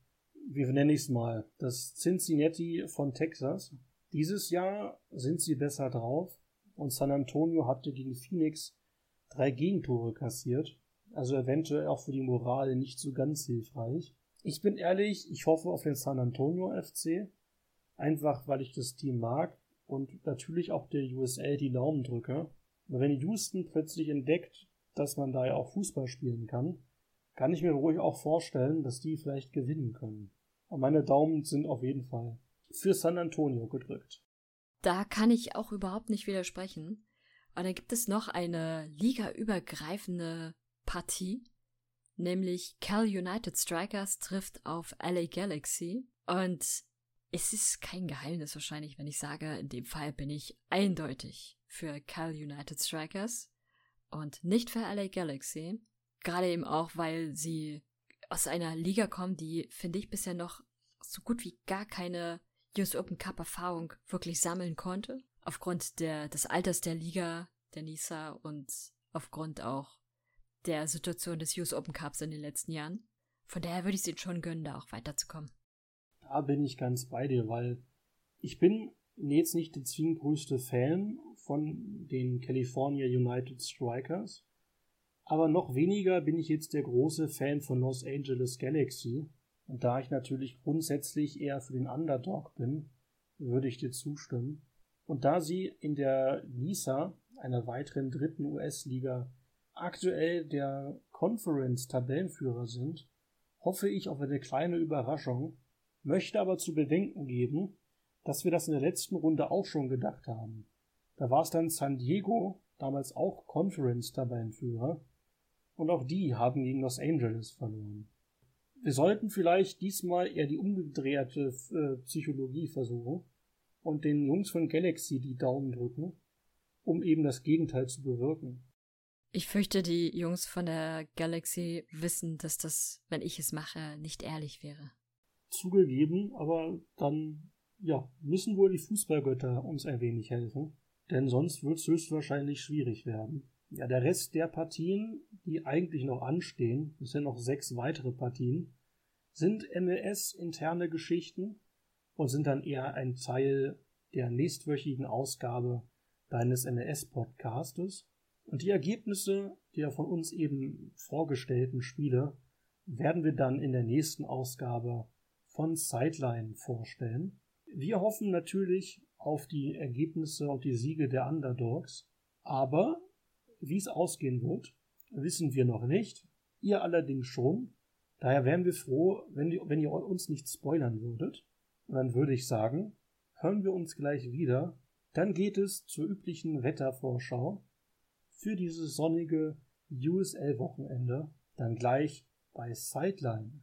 wie nenne ich es mal, das Cincinnati von Texas. Dieses Jahr sind sie besser drauf und San Antonio hatte gegen Phoenix drei Gegentore kassiert. Also eventuell auch für die Moral nicht so ganz hilfreich. Ich bin ehrlich, ich hoffe auf den San Antonio FC. Einfach weil ich das Team mag und natürlich auch der USL die Daumen drücke. Wenn Houston plötzlich entdeckt, dass man da ja auch Fußball spielen kann, kann ich mir ruhig auch vorstellen, dass die vielleicht gewinnen können. Und meine Daumen sind auf jeden Fall für San Antonio gedrückt. Da kann ich auch überhaupt nicht widersprechen. Und dann gibt es noch eine ligaübergreifende Partie, nämlich Cal United Strikers trifft auf LA Galaxy. Und es ist kein Geheimnis wahrscheinlich, wenn ich sage, in dem Fall bin ich eindeutig für Cal United Strikers und nicht für LA Galaxy. Gerade eben auch, weil sie aus einer Liga kommen, die, finde ich, bisher noch so gut wie gar keine US Open Cup Erfahrung wirklich sammeln konnte. Aufgrund der, des Alters der Liga, der NISA und aufgrund auch der Situation des US Open Cups in den letzten Jahren. Von daher würde ich es ihnen schon gönnen, da auch weiterzukommen. Da bin ich ganz bei dir, weil ich bin jetzt nicht der zwingend größte Fan von den California United Strikers, aber noch weniger bin ich jetzt der große Fan von Los Angeles Galaxy. Und da ich natürlich grundsätzlich eher für den Underdog bin, würde ich dir zustimmen. Und da sie in der NISA, einer weiteren dritten US-Liga, aktuell der Conference-Tabellenführer sind, hoffe ich auf eine kleine Überraschung, möchte aber zu bedenken geben, dass wir das in der letzten Runde auch schon gedacht haben. Da war es dann San Diego, damals auch Conference-Tabellenführer, und auch die haben gegen Los Angeles verloren. Wir sollten vielleicht diesmal eher die umgedrehte äh, Psychologie versuchen und den Jungs von Galaxy die Daumen drücken, um eben das Gegenteil zu bewirken. Ich fürchte, die Jungs von der Galaxy wissen, dass das, wenn ich es mache, nicht ehrlich wäre. Zugegeben, aber dann, ja, müssen wohl die Fußballgötter uns ein wenig helfen, denn sonst wird es höchstwahrscheinlich schwierig werden. Ja, der Rest der Partien, die eigentlich noch anstehen, es sind noch sechs weitere Partien, sind MLS-interne Geschichten und sind dann eher ein Teil der nächstwöchigen Ausgabe deines MLS-Podcastes. Und die Ergebnisse der von uns eben vorgestellten Spiele werden wir dann in der nächsten Ausgabe von Sideline vorstellen. Wir hoffen natürlich auf die Ergebnisse und die Siege der Underdogs, aber wie es ausgehen wird, wissen wir noch nicht. Ihr allerdings schon. Daher wären wir froh, wenn, die, wenn ihr uns nicht spoilern würdet. Und dann würde ich sagen, hören wir uns gleich wieder. Dann geht es zur üblichen Wettervorschau für dieses sonnige USL-Wochenende. Dann gleich bei Sideline,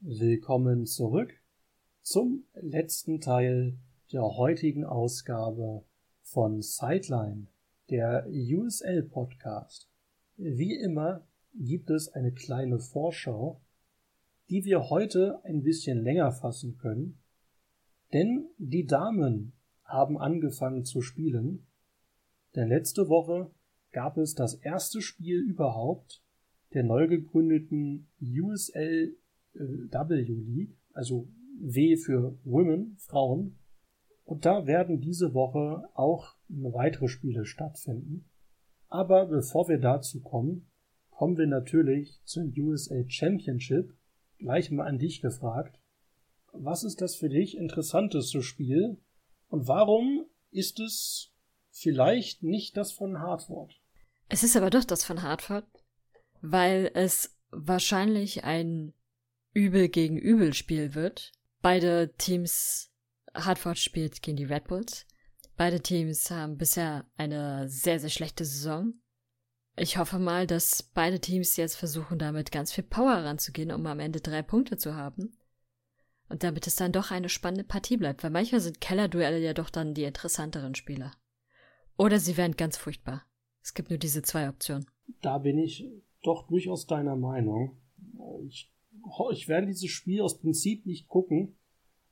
Willkommen zurück zum letzten Teil der heutigen Ausgabe von Sideline, der USL Podcast. Wie immer gibt es eine kleine Vorschau, die wir heute ein bisschen länger fassen können, denn die Damen haben angefangen zu spielen, denn letzte Woche gab es das erste Spiel überhaupt der neu gegründeten USL W League, also W für Women, Frauen. Und da werden diese Woche auch weitere Spiele stattfinden. Aber bevor wir dazu kommen, kommen wir natürlich zum USA Championship. Gleich mal an dich gefragt. Was ist das für dich interessanteste Spiel? Und warum ist es vielleicht nicht das von Hartford? Es ist aber doch das von Hartford, weil es wahrscheinlich ein Übel gegen Übel Spiel wird. Beide Teams, Hartford spielt gegen die Red Bulls. Beide Teams haben bisher eine sehr, sehr schlechte Saison. Ich hoffe mal, dass beide Teams jetzt versuchen, damit ganz viel Power ranzugehen, um am Ende drei Punkte zu haben. Und damit es dann doch eine spannende Partie bleibt, weil manchmal sind Kellerduelle ja doch dann die interessanteren Spieler. Oder sie werden ganz furchtbar. Es gibt nur diese zwei Optionen. Da bin ich doch durchaus deiner Meinung. Ich, ich werde dieses Spiel aus Prinzip nicht gucken,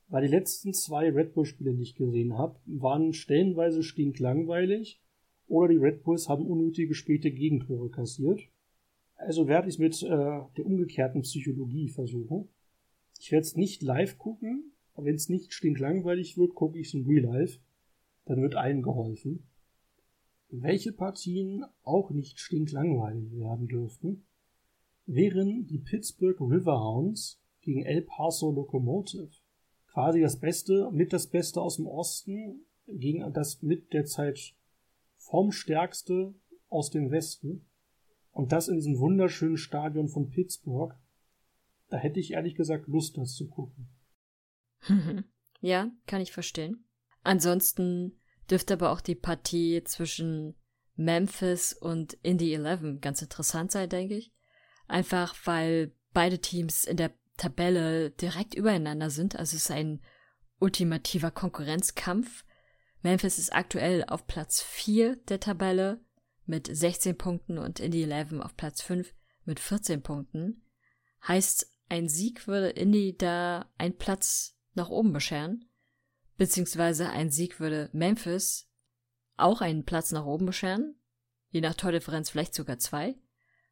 weil die letzten zwei Red Bull-Spiele, die ich gesehen habe, waren stellenweise stinklangweilig oder die Red Bulls haben unnötige späte Gegentore kassiert. Also werde ich es mit äh, der umgekehrten Psychologie versuchen. Ich werde es nicht live gucken, aber wenn es nicht stinklangweilig wird, gucke ich es in Real Life. Dann wird allen geholfen. Welche Partien auch nicht stinklangweilig werden dürften, wären die Pittsburgh Riverhounds gegen El Paso Locomotive. Quasi das Beste, mit das Beste aus dem Osten gegen das mit der Zeit formstärkste aus dem Westen. Und das in diesem wunderschönen Stadion von Pittsburgh. Da hätte ich ehrlich gesagt Lust, das zu gucken. ja, kann ich verstehen. Ansonsten dürfte aber auch die Partie zwischen Memphis und Indy 11 ganz interessant sein, denke ich. Einfach weil beide Teams in der Tabelle direkt übereinander sind. Also es ist ein ultimativer Konkurrenzkampf. Memphis ist aktuell auf Platz 4 der Tabelle mit 16 Punkten und Indy 11 auf Platz 5 mit 14 Punkten. Heißt, ein Sieg würde Indy da einen Platz nach oben bescheren, beziehungsweise ein Sieg würde Memphis auch einen Platz nach oben bescheren, je nach Tordifferenz vielleicht sogar zwei,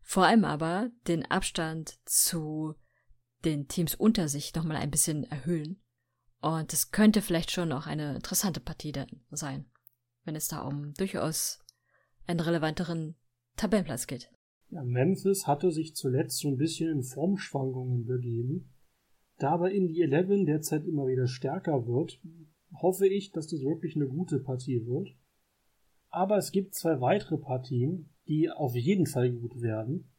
vor allem aber den Abstand zu den Teams unter sich nochmal ein bisschen erhöhen. Und es könnte vielleicht schon auch eine interessante Partie sein, wenn es da um durchaus einen relevanteren Tabellenplatz geht. Ja, Memphis hatte sich zuletzt so ein bisschen in Formschwankungen begeben. Da aber Indy 11 derzeit immer wieder stärker wird, hoffe ich, dass das wirklich eine gute Partie wird. Aber es gibt zwei weitere Partien, die auf jeden Fall gut werden.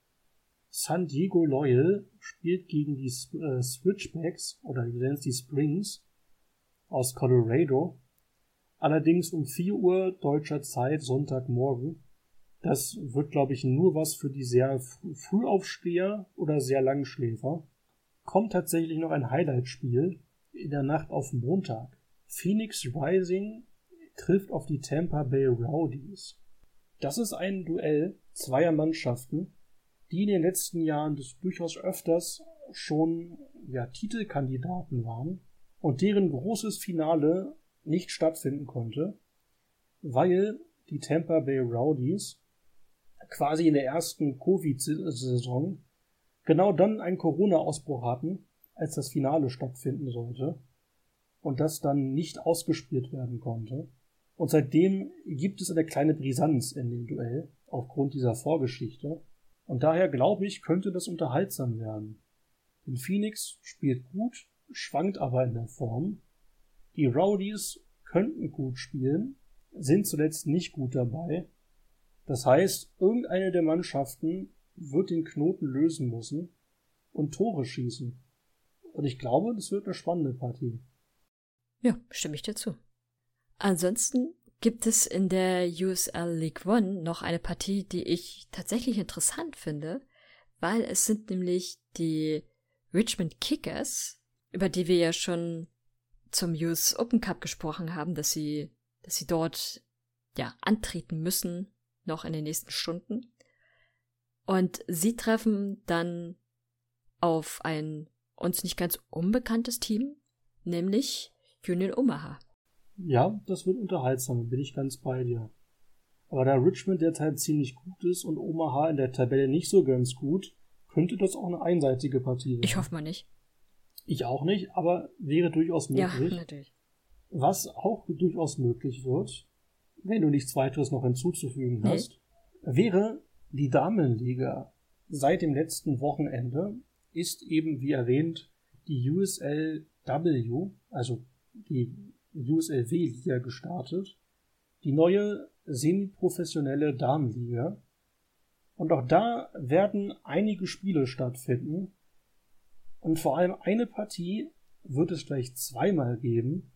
San Diego Loyal spielt gegen die äh, Switchbacks oder die Springs aus Colorado. Allerdings um 4 Uhr deutscher Zeit Sonntagmorgen. Das wird, glaube ich, nur was für die sehr Frühaufsteher oder sehr Langschläfer. Kommt tatsächlich noch ein Highlight-Spiel in der Nacht auf Montag. Phoenix Rising trifft auf die Tampa Bay Rowdies. Das ist ein Duell zweier Mannschaften, die in den letzten Jahren des durchaus öfters schon ja, Titelkandidaten waren und deren großes Finale nicht stattfinden konnte, weil die Tampa Bay Rowdies quasi in der ersten Covid-Saison genau dann einen Corona-Ausbruch hatten, als das Finale stattfinden sollte und das dann nicht ausgespielt werden konnte. Und seitdem gibt es eine kleine Brisanz in dem Duell aufgrund dieser Vorgeschichte. Und daher glaube ich, könnte das unterhaltsam werden. Denn Phoenix spielt gut, schwankt aber in der Form. Die Rowdies könnten gut spielen, sind zuletzt nicht gut dabei das heißt, irgendeine der Mannschaften wird den Knoten lösen müssen und Tore schießen. Und ich glaube, das wird eine spannende Partie. Ja, stimme ich dir zu. Ansonsten gibt es in der USL League One noch eine Partie, die ich tatsächlich interessant finde, weil es sind nämlich die Richmond Kickers, über die wir ja schon zum US Open Cup gesprochen haben, dass sie, dass sie dort ja antreten müssen noch in den nächsten Stunden. Und sie treffen dann auf ein uns nicht ganz unbekanntes Team, nämlich Union Omaha. Ja, das wird unterhaltsam, bin ich ganz bei dir. Aber da Richmond derzeit ziemlich gut ist und Omaha in der Tabelle nicht so ganz gut, könnte das auch eine einseitige Partie sein. Ich hoffe mal nicht. Ich auch nicht, aber wäre durchaus möglich. Ja, natürlich. Was auch durchaus möglich wird, wenn du nichts weiteres noch hinzuzufügen nee. hast, wäre die Damenliga. Seit dem letzten Wochenende ist eben, wie erwähnt, die USLW, also die USLW-Liga gestartet. Die neue semi-professionelle Und vor allem eine Partie wird es gleich zweimal geben.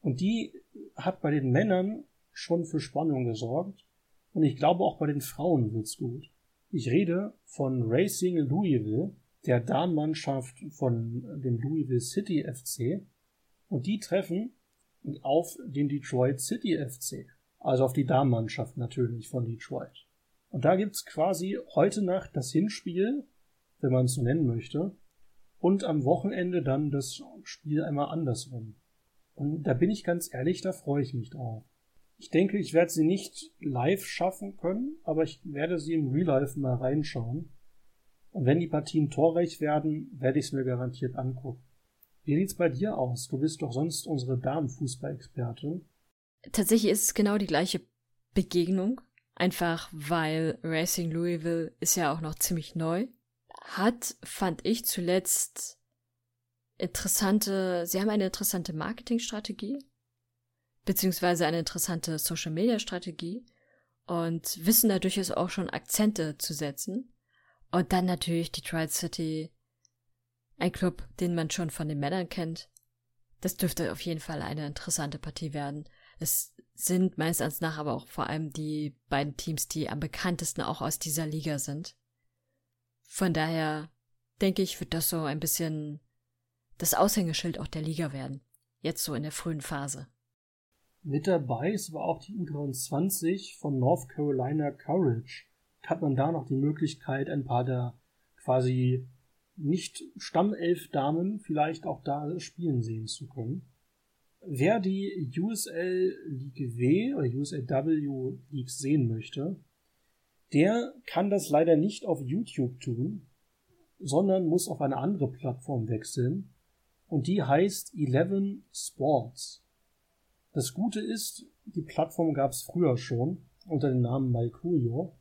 Und die hat bei den Männern schon für Spannung gesorgt. Und ich glaube auch bei den Frauen wird's gut. Ich rede von Racing Louisville, der Damenmannschaft von dem Louisville City FC. Und die treffen auf den Detroit City FC. Also auf die Damenmannschaft natürlich von Detroit. Und da gibt's quasi heute Nacht das Hinspiel, wenn man es so nennen möchte, und am Wochenende dann das Spiel einmal andersrum. Und da bin ich ganz ehrlich, da freue ich mich drauf. Ich denke, ich werde sie nicht live schaffen können, aber ich werde sie im Real Life mal reinschauen. Und wenn die Partien torreich werden, werde ich es mir garantiert angucken. Wie sieht's bei dir aus? Du bist doch sonst unsere Damenfußball-Expertin. Tatsächlich ist es genau die gleiche Begegnung. Einfach weil Racing Louisville ist ja auch noch ziemlich neu. Hat, fand ich zuletzt interessante, sie haben eine interessante Marketingstrategie, beziehungsweise eine interessante Social Media Strategie und wissen da durchaus auch schon Akzente zu setzen. Und dann natürlich Detroit City, ein Club, den man schon von den Männern kennt. Das dürfte auf jeden Fall eine interessante Partie werden. Es sind meines Erachtens nach aber auch vor allem die beiden Teams, die am bekanntesten auch aus dieser Liga sind. Von daher denke ich, wird das so ein bisschen das Aushängeschild auch der Liga werden. Jetzt so in der frühen Phase. Mit dabei ist aber auch die U23 von North Carolina Courage. Hat man da noch die Möglichkeit, ein paar der quasi nicht Stammelf-Damen vielleicht auch da spielen sehen zu können. Wer die USL League W oder USLW League sehen möchte, der kann das leider nicht auf YouTube tun, sondern muss auf eine andere Plattform wechseln und die heißt Eleven Sports. Das Gute ist, die Plattform gab es früher schon unter dem Namen Malcurio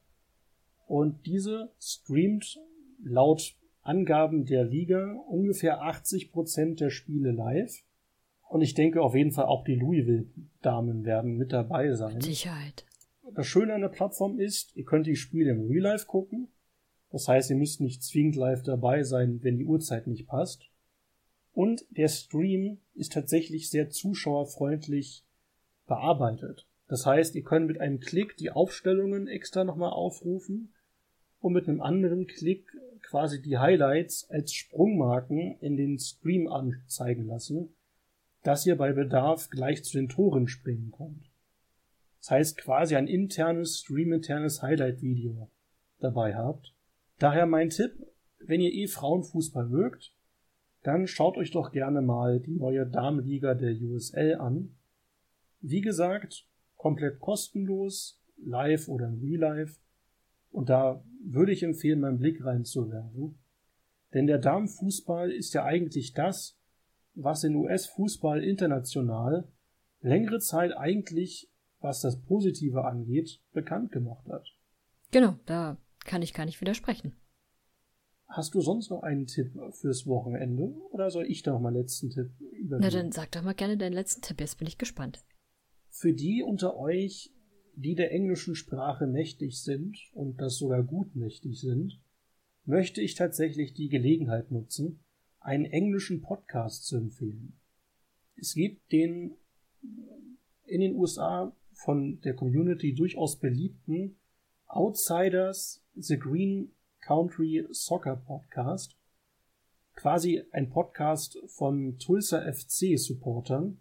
und diese streamt laut Angaben der Liga ungefähr 80% der Spiele live und ich denke auf jeden Fall auch die Louisville-Damen werden mit dabei sein. Mit Sicherheit. Das Schöne an der Plattform ist, ihr könnt die Spiele im Real Life gucken. Das heißt, ihr müsst nicht zwingend live dabei sein, wenn die Uhrzeit nicht passt. Und der Stream ist tatsächlich sehr zuschauerfreundlich bearbeitet. Das heißt, ihr könnt mit einem Klick die Aufstellungen extra nochmal aufrufen und mit einem anderen Klick quasi die Highlights als Sprungmarken in den Stream anzeigen lassen dass ihr bei Bedarf gleich zu den Toren springen könnt. Das heißt quasi ein internes, streaminternes Highlight-Video dabei habt. Daher mein Tipp, wenn ihr eh Frauenfußball mögt, dann schaut euch doch gerne mal die neue Damenliga der USL an. Wie gesagt, komplett kostenlos, live oder in Real Life. Und da würde ich empfehlen, meinen Blick reinzuwerfen. Denn der Damenfußball ist ja eigentlich das, was in US-Fußball international längere Zeit eigentlich, was das Positive angeht, bekannt gemacht hat. Genau, da kann ich gar nicht widersprechen. Hast du sonst noch einen Tipp fürs Wochenende? Oder soll ich da noch mal letzten Tipp übernehmen? Na, dann sag doch mal gerne deinen letzten Tipp, jetzt bin ich gespannt. Für die unter euch, die der englischen Sprache mächtig sind und das sogar gut mächtig sind, möchte ich tatsächlich die Gelegenheit nutzen, einen englischen Podcast zu empfehlen. Es gibt den in den USA von der Community durchaus beliebten Outsiders The Green Country Soccer Podcast. Quasi ein Podcast von Tulsa FC Supportern,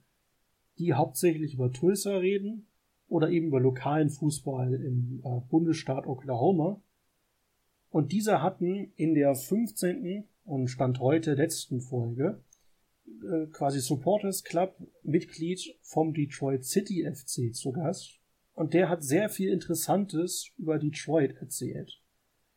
die hauptsächlich über Tulsa reden oder eben über lokalen Fußball im äh, Bundesstaat Oklahoma. Und diese hatten in der 15 und Stand heute letzten Folge äh, quasi Supporters Club Mitglied vom Detroit City FC zu Gast. Und der hat sehr viel Interessantes über Detroit erzählt.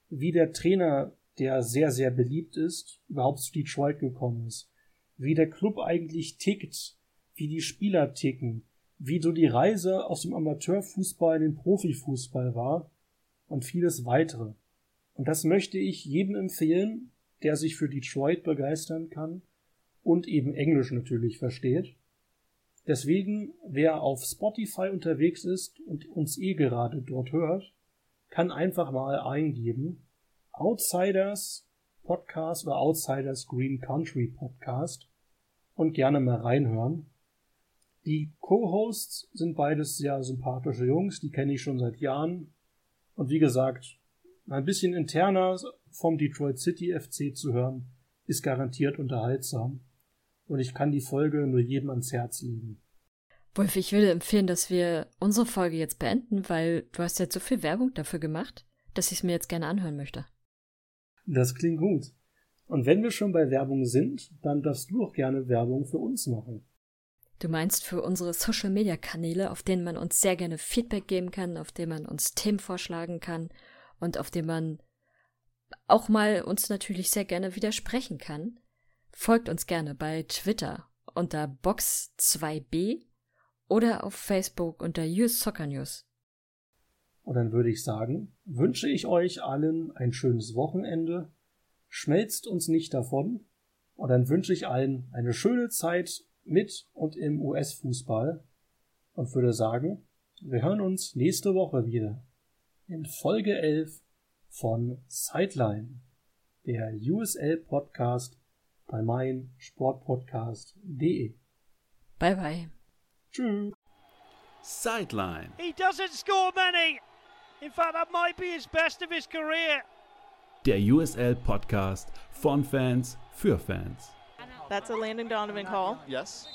Wie der Trainer, der sehr, sehr beliebt ist, überhaupt zu Detroit gekommen ist. Wie der Club eigentlich tickt. Wie die Spieler ticken. Wie so die Reise aus dem Amateurfußball in den Profifußball war. Und vieles weitere. Und das möchte ich jedem empfehlen, der sich für Detroit begeistern kann und eben Englisch natürlich versteht. Deswegen, wer auf Spotify unterwegs ist und uns eh gerade dort hört, kann einfach mal eingeben Outsiders Podcast oder Outsiders Green Country Podcast und gerne mal reinhören. Die Co-Hosts sind beides sehr sympathische Jungs, die kenne ich schon seit Jahren. Und wie gesagt, ein bisschen interner vom Detroit City FC zu hören, ist garantiert unterhaltsam. Und ich kann die Folge nur jedem ans Herz legen. Wolf, ich würde empfehlen, dass wir unsere Folge jetzt beenden, weil du hast jetzt so viel Werbung dafür gemacht, dass ich es mir jetzt gerne anhören möchte. Das klingt gut. Und wenn wir schon bei Werbung sind, dann darfst du auch gerne Werbung für uns machen. Du meinst für unsere Social-Media-Kanäle, auf denen man uns sehr gerne Feedback geben kann, auf denen man uns Themen vorschlagen kann und auf denen man auch mal uns natürlich sehr gerne widersprechen kann. Folgt uns gerne bei Twitter unter Box2b oder auf Facebook unter US Soccer News. Und dann würde ich sagen, wünsche ich euch allen ein schönes Wochenende. Schmelzt uns nicht davon. Und dann wünsche ich allen eine schöne Zeit mit und im US-Fußball. Und würde sagen, wir hören uns nächste Woche wieder in Folge 11 von Sideline, der USL-Podcast bei meinsportpodcast.de. Bye bye. Tschüss. Sideline. He doesn't score many. In fact, that might be his best of his career. Der USL Podcast von Fans für Fans. That's a Landon Donovan call. Yes.